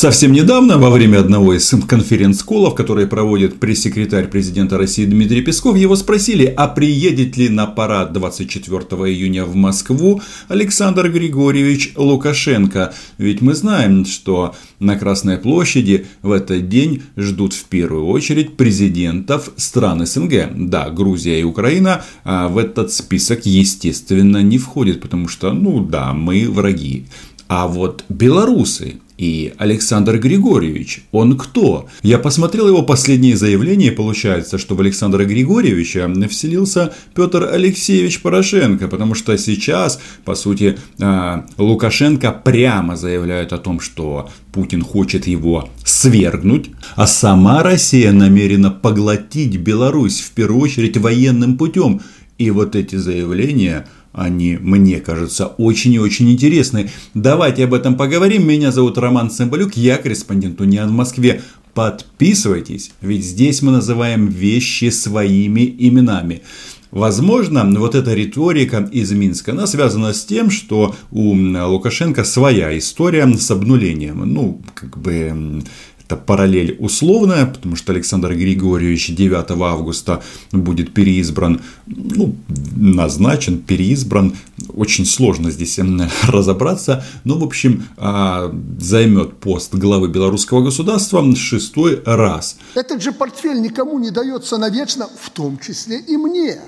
Совсем недавно, во время одного из конференц-колов, которые проводит пресс-секретарь президента России Дмитрий Песков, его спросили, а приедет ли на парад 24 июня в Москву Александр Григорьевич Лукашенко. Ведь мы знаем, что на Красной площади в этот день ждут в первую очередь президентов стран СНГ. Да, Грузия и Украина а в этот список, естественно, не входят, потому что, ну да, мы враги. А вот белорусы и Александр Григорьевич, он кто? Я посмотрел его последние заявления, и получается, что в Александра Григорьевича вселился Петр Алексеевич Порошенко, потому что сейчас, по сути, а, Лукашенко прямо заявляет о том, что Путин хочет его свергнуть, а сама Россия намерена поглотить Беларусь, в первую очередь военным путем. И вот эти заявления – они, мне кажется, очень и очень интересны. Давайте об этом поговорим. Меня зовут Роман Цымбалюк, я корреспондент Униан в Москве. Подписывайтесь, ведь здесь мы называем вещи своими именами. Возможно, вот эта риторика из Минска, она связана с тем, что у Лукашенко своя история с обнулением. Ну, как бы это параллель условная, потому что Александр Григорьевич 9 августа будет переизбран, ну, назначен, переизбран. Очень сложно здесь разобраться. Но, в общем, а, займет пост главы белорусского государства шестой раз. Этот же портфель никому не дается навечно, в том числе и мне.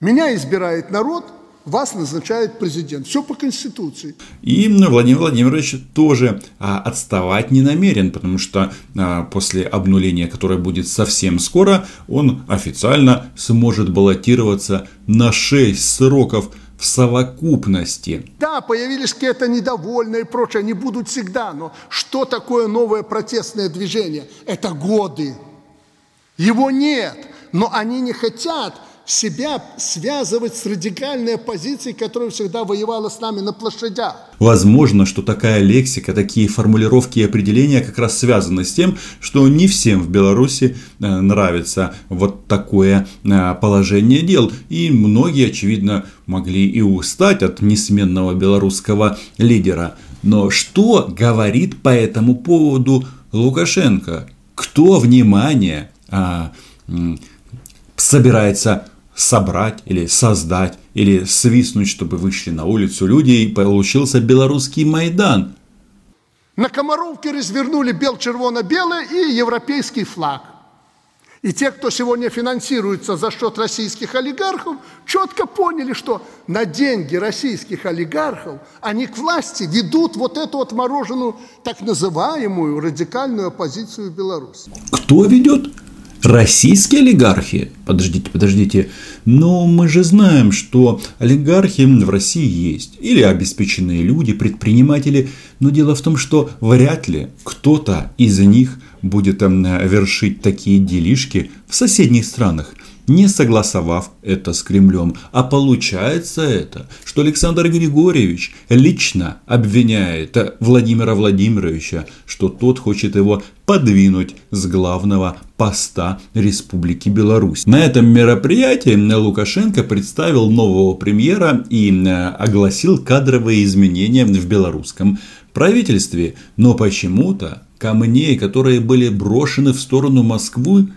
Меня избирает народ – вас назначает президент. Все по Конституции. И Владимир Владимирович тоже а, отставать не намерен, потому что а, после обнуления, которое будет совсем скоро, он официально сможет баллотироваться на 6 сроков в совокупности. Да, появились какие-то недовольные и прочее, они будут всегда, но что такое новое протестное движение? Это годы. Его нет, но они не хотят себя связывать с радикальной оппозицией, которая всегда воевала с нами на площадях. Возможно, что такая лексика, такие формулировки и определения как раз связаны с тем, что не всем в Беларуси э, нравится вот такое э, положение дел. И многие, очевидно, могли и устать от несменного белорусского лидера. Но что говорит по этому поводу Лукашенко? Кто, внимание, а, собирается собрать или создать, или свистнуть, чтобы вышли на улицу люди, и получился белорусский Майдан. На Комаровке развернули бел-червоно-белый и европейский флаг. И те, кто сегодня финансируется за счет российских олигархов, четко поняли, что на деньги российских олигархов они к власти ведут вот эту отмороженную так называемую радикальную оппозицию в Беларуси. Кто ведет? Российские олигархи? Подождите, подождите. Но мы же знаем, что олигархи в России есть. Или обеспеченные люди, предприниматели. Но дело в том, что вряд ли кто-то из них будет эм, вершить такие делишки в соседних странах не согласовав это с Кремлем. А получается это, что Александр Григорьевич лично обвиняет Владимира Владимировича, что тот хочет его подвинуть с главного поста Республики Беларусь. На этом мероприятии Лукашенко представил нового премьера и э, огласил кадровые изменения в белорусском правительстве. Но почему-то камней, которые были брошены в сторону Москвы,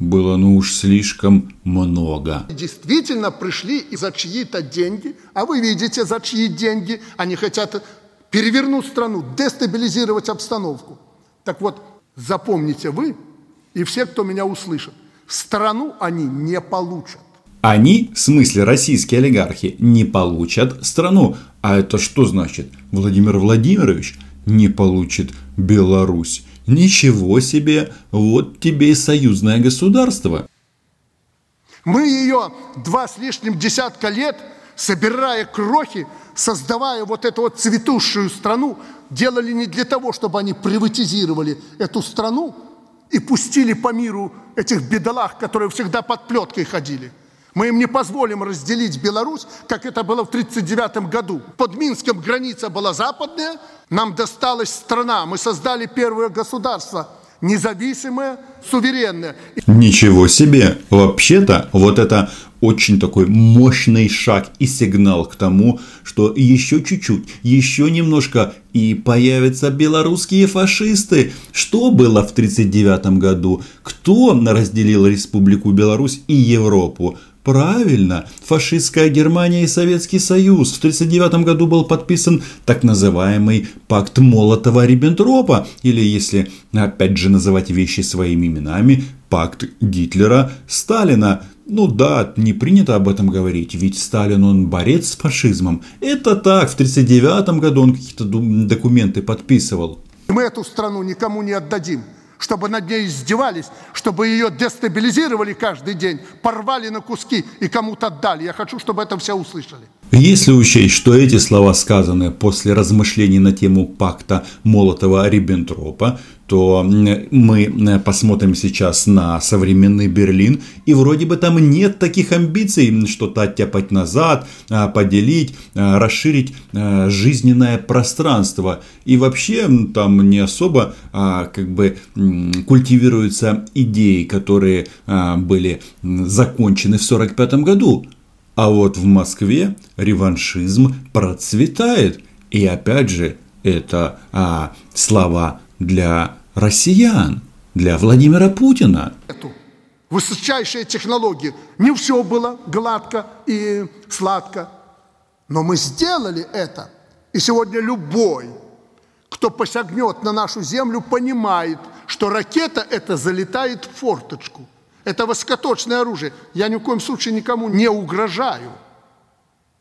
было ну уж слишком много. Действительно пришли и за чьи-то деньги, а вы видите, за чьи деньги они хотят перевернуть страну, дестабилизировать обстановку. Так вот, запомните вы и все, кто меня услышит, страну они не получат. Они, в смысле российские олигархи, не получат страну. А это что значит? Владимир Владимирович не получит Беларусь. Ничего себе, вот тебе и союзное государство. Мы ее два с лишним десятка лет, собирая крохи, создавая вот эту вот цветущую страну, делали не для того, чтобы они приватизировали эту страну и пустили по миру этих бедолаг, которые всегда под плеткой ходили – мы им не позволим разделить Беларусь, как это было в 1939 году. Под Минском граница была западная, нам досталась страна, мы создали первое государство независимая, суверенная. Ничего себе! Вообще-то вот это очень такой мощный шаг и сигнал к тому, что еще чуть-чуть, еще немножко и появятся белорусские фашисты. Что было в 1939 году? Кто разделил Республику Беларусь и Европу? Правильно, фашистская Германия и Советский Союз. В 1939 году был подписан так называемый пакт Молотова-Риббентропа, или если опять же называть вещи своими именами, пакт Гитлера-Сталина. Ну да, не принято об этом говорить, ведь Сталин он борец с фашизмом. Это так, в 1939 году он какие-то документы подписывал. Мы эту страну никому не отдадим чтобы над ней издевались, чтобы ее дестабилизировали каждый день, порвали на куски и кому-то отдали. Я хочу, чтобы это все услышали. Если учесть, что эти слова сказаны после размышлений на тему пакта Молотова-Риббентропа, то мы посмотрим сейчас на современный Берлин, и вроде бы там нет таких амбиций что-то оттяпать назад, а, поделить, а, расширить а, жизненное пространство. И вообще там не особо как бы культивируются идеи, которые были закончены в 1945 году. А вот в Москве реваншизм процветает. И опять же, это а, слова для россиян, для Владимира Путина. Эту высочайшие технологии. Не все было гладко и сладко. Но мы сделали это. И сегодня любой, кто посягнет на нашу землю, понимает, что ракета эта залетает в форточку – это высокоточное оружие. Я ни в коем случае никому не угрожаю.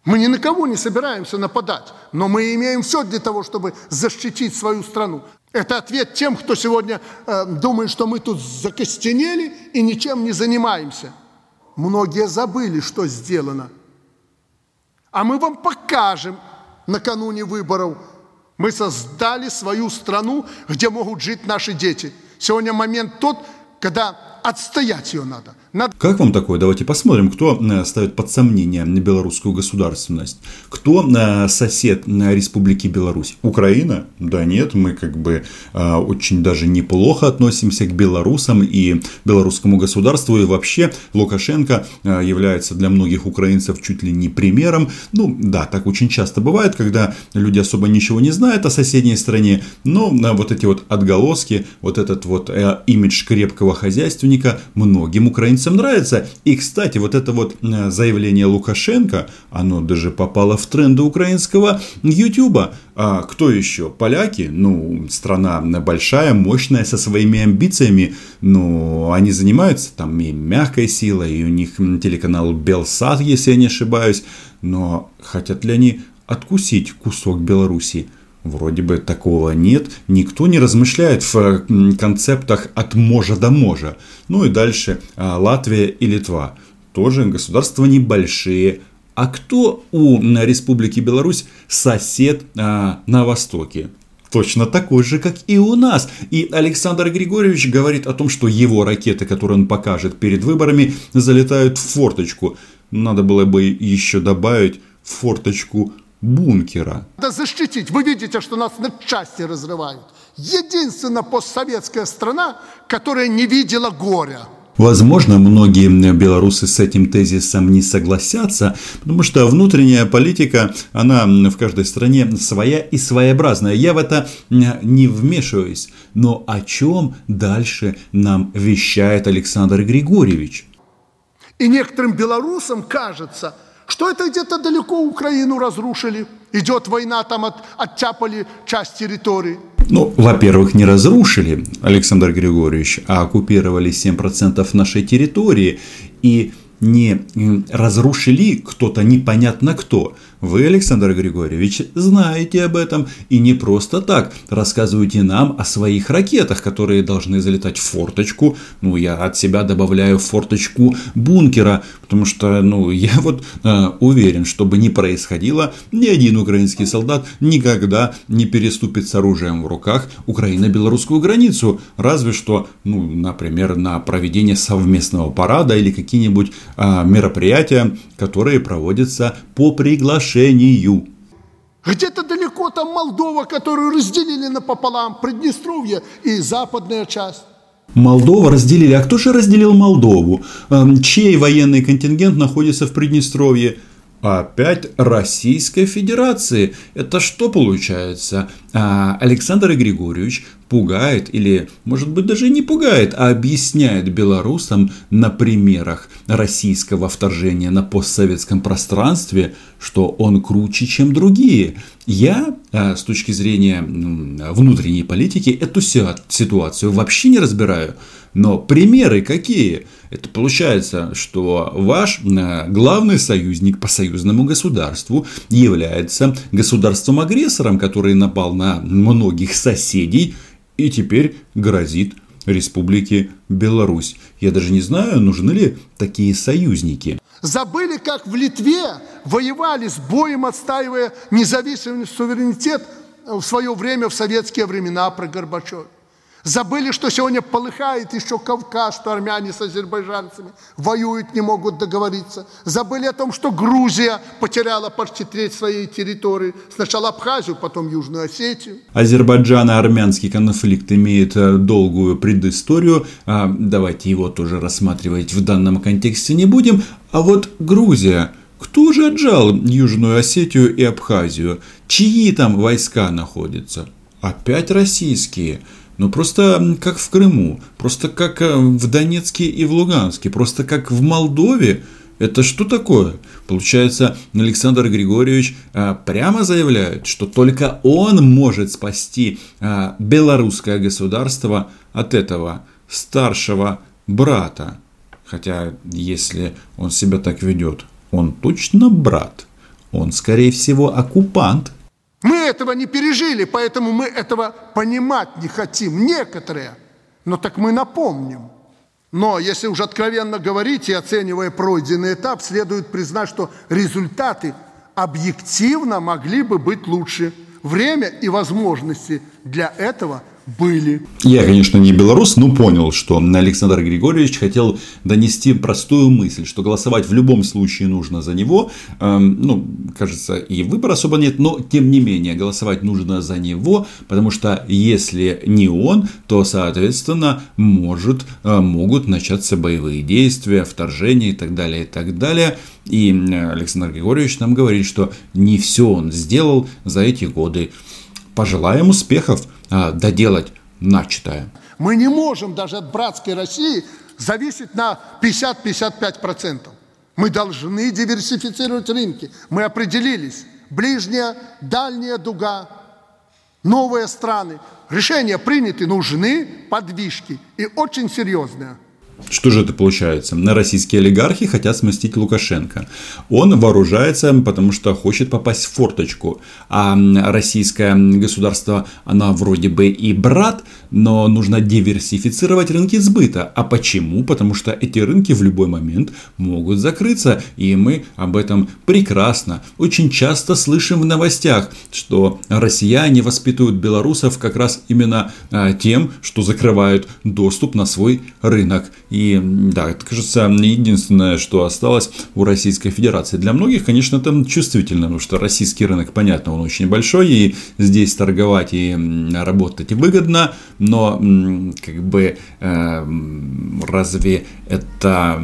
Мы ни на кого не собираемся нападать, но мы имеем все для того, чтобы защитить свою страну. Это ответ тем, кто сегодня э, думает, что мы тут закостенели и ничем не занимаемся. Многие забыли, что сделано. А мы вам покажем накануне выборов. Мы создали свою страну, где могут жить наши дети. Сегодня момент тот, когда отстоять ее надо. Надо. Как вам такое? Давайте посмотрим, кто э, ставит под сомнение белорусскую государственность. Кто э, сосед э, Республики Беларусь? Украина? Да нет, мы как бы очень даже неплохо относимся к белорусам и белорусскому государству. И вообще Лукашенко является для многих украинцев чуть ли не примером. Ну да, так очень часто бывает, когда люди особо ничего не знают о соседней стране, но вот эти вот отголоски, вот этот вот имидж крепкого хозяйственника, многим украинцам нравится. И, кстати, вот это вот э, заявление Лукашенко, оно даже попало в тренды украинского Ютуба. А кто еще? Поляки? Ну, страна большая, мощная, со своими амбициями. Но они занимаются там и мягкой силой, и у них телеканал Белсат, если я не ошибаюсь. Но хотят ли они откусить кусок Беларуси? Вроде бы такого нет, никто не размышляет в концептах от можа до можа. Ну и дальше а, Латвия и Литва. Тоже государства небольшие. А кто у Республики Беларусь сосед а, на востоке? Точно такой же, как и у нас. И Александр Григорьевич говорит о том, что его ракеты, которые он покажет перед выборами, залетают в форточку. Надо было бы еще добавить форточку бункера. Надо защитить. Вы видите, что нас на части разрывают. Единственная постсоветская страна, которая не видела горя. Возможно, многие белорусы с этим тезисом не согласятся, потому что внутренняя политика, она в каждой стране своя и своеобразная. Я в это не вмешиваюсь. Но о чем дальше нам вещает Александр Григорьевич? И некоторым белорусам кажется – что это где-то далеко Украину разрушили? Идет война, там от, оттяпали часть территории. Ну, во-первых, не разрушили, Александр Григорьевич, а оккупировали 7% нашей территории. И не разрушили кто-то непонятно кто. Вы, Александр Григорьевич, знаете об этом и не просто так рассказываете нам о своих ракетах, которые должны залетать в форточку. Ну, я от себя добавляю форточку бункера, потому что, ну, я вот э, уверен, что бы ни происходило, ни один украинский солдат никогда не переступит с оружием в руках Украино-белорусскую границу, разве что, ну, например, на проведение совместного парада или какие-нибудь э, мероприятия, которые проводятся по приглашению где-то далеко там Молдова, которую разделили напополам, Приднестровье и западная часть. Молдова разделили. А кто же разделил Молдову? Эм, чей военный контингент находится в Приднестровье? Опять Российской Федерации. Это что получается? А Александр Григорьевич пугает или, может быть, даже не пугает, а объясняет белорусам на примерах российского вторжения на постсоветском пространстве, что он круче, чем другие. Я, а, с точки зрения внутренней политики, эту ситуацию вообще не разбираю. Но примеры какие? Это получается, что ваш э, главный союзник по союзному государству является государством-агрессором, который напал на многих соседей и теперь грозит Республике Беларусь. Я даже не знаю, нужны ли такие союзники. Забыли, как в Литве воевали с боем, отстаивая независимый суверенитет в свое время, в советские времена при Горбачеве. Забыли, что сегодня полыхает еще Кавказ, что армяне с азербайджанцами воюют, не могут договориться. Забыли о том, что Грузия потеряла почти треть своей территории. Сначала Абхазию, потом Южную Осетию. Азербайджано-армянский конфликт имеет э, долгую предысторию. А, давайте его тоже рассматривать в данном контексте не будем. А вот Грузия – кто же отжал Южную Осетию и Абхазию? Чьи там войска находятся? Опять российские. Ну, просто как в Крыму, просто как э, в Донецке и в Луганске, просто как в Молдове. Это что такое? Получается, Александр Григорьевич а, прямо заявляет, что только он может спасти а, белорусское государство от этого старшего брата. Хотя, если он себя так ведет, он точно брат. Он, скорее всего, оккупант. Мы этого не пережили, поэтому мы этого понимать не хотим. Некоторые. Но так мы напомним. Но если уже откровенно говорить и оценивая пройденный этап, следует признать, что результаты объективно могли бы быть лучше. Время и возможности для этого – были. Я, конечно, не белорус, но понял, что Александр Григорьевич хотел донести простую мысль, что голосовать в любом случае нужно за него. Эм, ну, кажется, и выбора особо нет, но тем не менее голосовать нужно за него, потому что если не он, то, соответственно, может, э, могут начаться боевые действия, вторжения и так далее, и так далее. И Александр Григорьевич нам говорит, что не все он сделал за эти годы. Пожелаем успехов! А, доделать начатое. Мы не можем даже от братской России зависеть на 50-55%. Мы должны диверсифицировать рынки. Мы определились. Ближняя, дальняя дуга, новые страны. Решения приняты, нужны подвижки. И очень серьезные. Что же это получается? На российские олигархи хотят сместить Лукашенко. Он вооружается, потому что хочет попасть в форточку. А российское государство, оно вроде бы и брат, но нужно диверсифицировать рынки сбыта. А почему? Потому что эти рынки в любой момент могут закрыться. И мы об этом прекрасно, очень часто слышим в новостях, что россияне воспитывают белорусов как раз именно а, тем, что закрывают доступ на свой рынок. И да, это, кажется, единственное, что осталось у Российской Федерации. Для многих, конечно, это чувствительно, потому что российский рынок, понятно, он очень большой, и здесь торговать и работать выгодно, но как бы э, разве это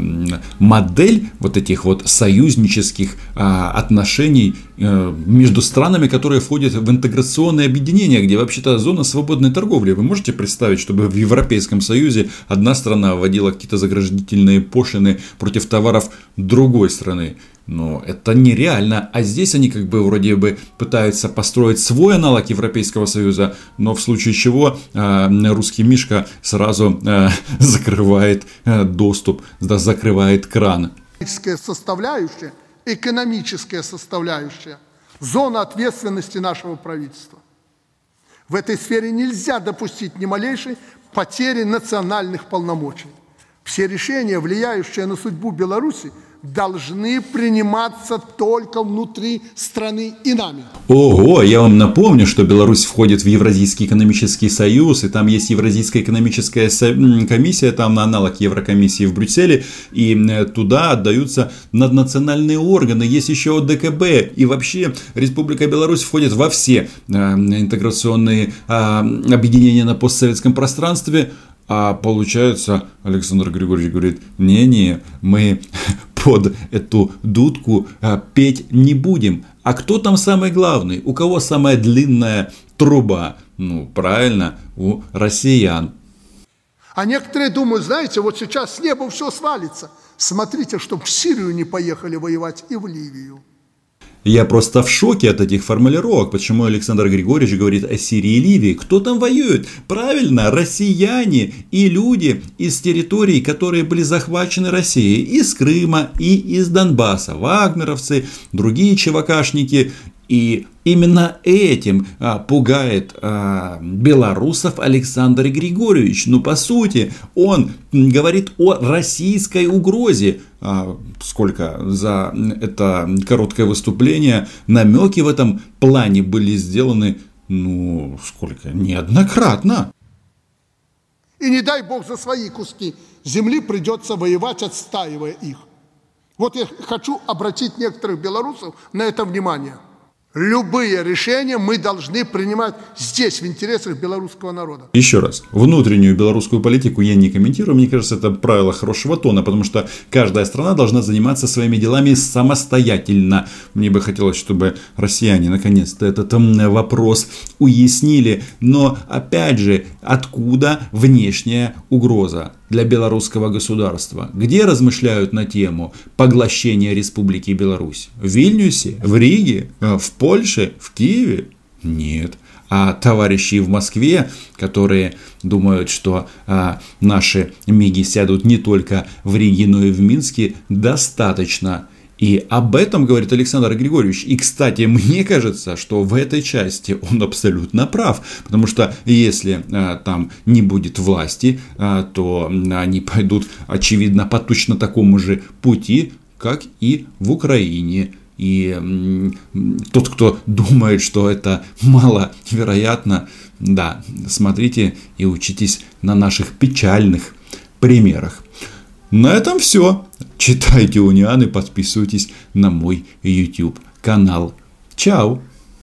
модель вот этих вот союзнических а, отношений э, между странами, которые входят в интеграционное объединение, где вообще-то зона свободной торговли. Вы можете представить, чтобы в Европейском Союзе одна страна вводила какие-то заграждительные пошлины против товаров другой страны? Но это нереально. А здесь они как бы вроде бы пытаются построить свой аналог Европейского Союза, но в случае чего э, русский Мишка сразу э, закрывает э, доступ, да, закрывает кран. Составляющая, экономическая составляющая, зона ответственности нашего правительства. В этой сфере нельзя допустить ни малейшей потери национальных полномочий. Все решения, влияющие на судьбу Беларуси, должны приниматься только внутри страны и нами. Ого, я вам напомню, что Беларусь входит в Евразийский экономический союз, и там есть Евразийская экономическая комиссия, там аналог Еврокомиссии в Брюсселе, и туда отдаются наднациональные органы, есть еще ДКБ, и вообще Республика Беларусь входит во все э, интеграционные э, объединения на постсоветском пространстве, а получается, Александр Григорьевич говорит, не-не, мы под эту дудку а, петь не будем. А кто там самый главный? У кого самая длинная труба? Ну, правильно, у россиян. А некоторые думают, знаете, вот сейчас с неба все свалится. Смотрите, чтобы в Сирию не поехали воевать и в Ливию. Я просто в шоке от этих формулировок, почему Александр Григорьевич говорит о Сирии и Ливии. Кто там воюет? Правильно, россияне и люди из территорий, которые были захвачены Россией. Из Крыма и из Донбасса. Вагнеровцы, другие чевакашники и именно этим а, пугает а, белорусов Александр Григорьевич. Ну, по сути, он говорит о российской угрозе. А, сколько за это короткое выступление намеки в этом плане были сделаны, ну, сколько, неоднократно. И не дай бог за свои куски земли придется воевать, отстаивая их. Вот я хочу обратить некоторых белорусов на это внимание – Любые решения мы должны принимать здесь, в интересах белорусского народа. Еще раз, внутреннюю белорусскую политику я не комментирую. Мне кажется, это правило хорошего тона, потому что каждая страна должна заниматься своими делами самостоятельно. Мне бы хотелось, чтобы россияне наконец-то этот вопрос уяснили. Но, опять же, откуда внешняя угроза? Для белорусского государства, где размышляют на тему поглощения Республики Беларусь? В Вильнюсе? В Риге? Э, в Польше? В Киеве? Нет. А товарищи в Москве, которые думают, что а, наши МИГи сядут не только в Риге, но и в Минске, достаточно и об этом говорит Александр Григорьевич. И, кстати, мне кажется, что в этой части он абсолютно прав. Потому что если а, там не будет власти, а, то они пойдут, очевидно, по точно такому же пути, как и в Украине. И тот, кто думает, что это маловероятно, да, смотрите и учитесь на наших печальных примерах. На этом все. Читайте Униан и подписывайтесь на мой YouTube канал. Чао!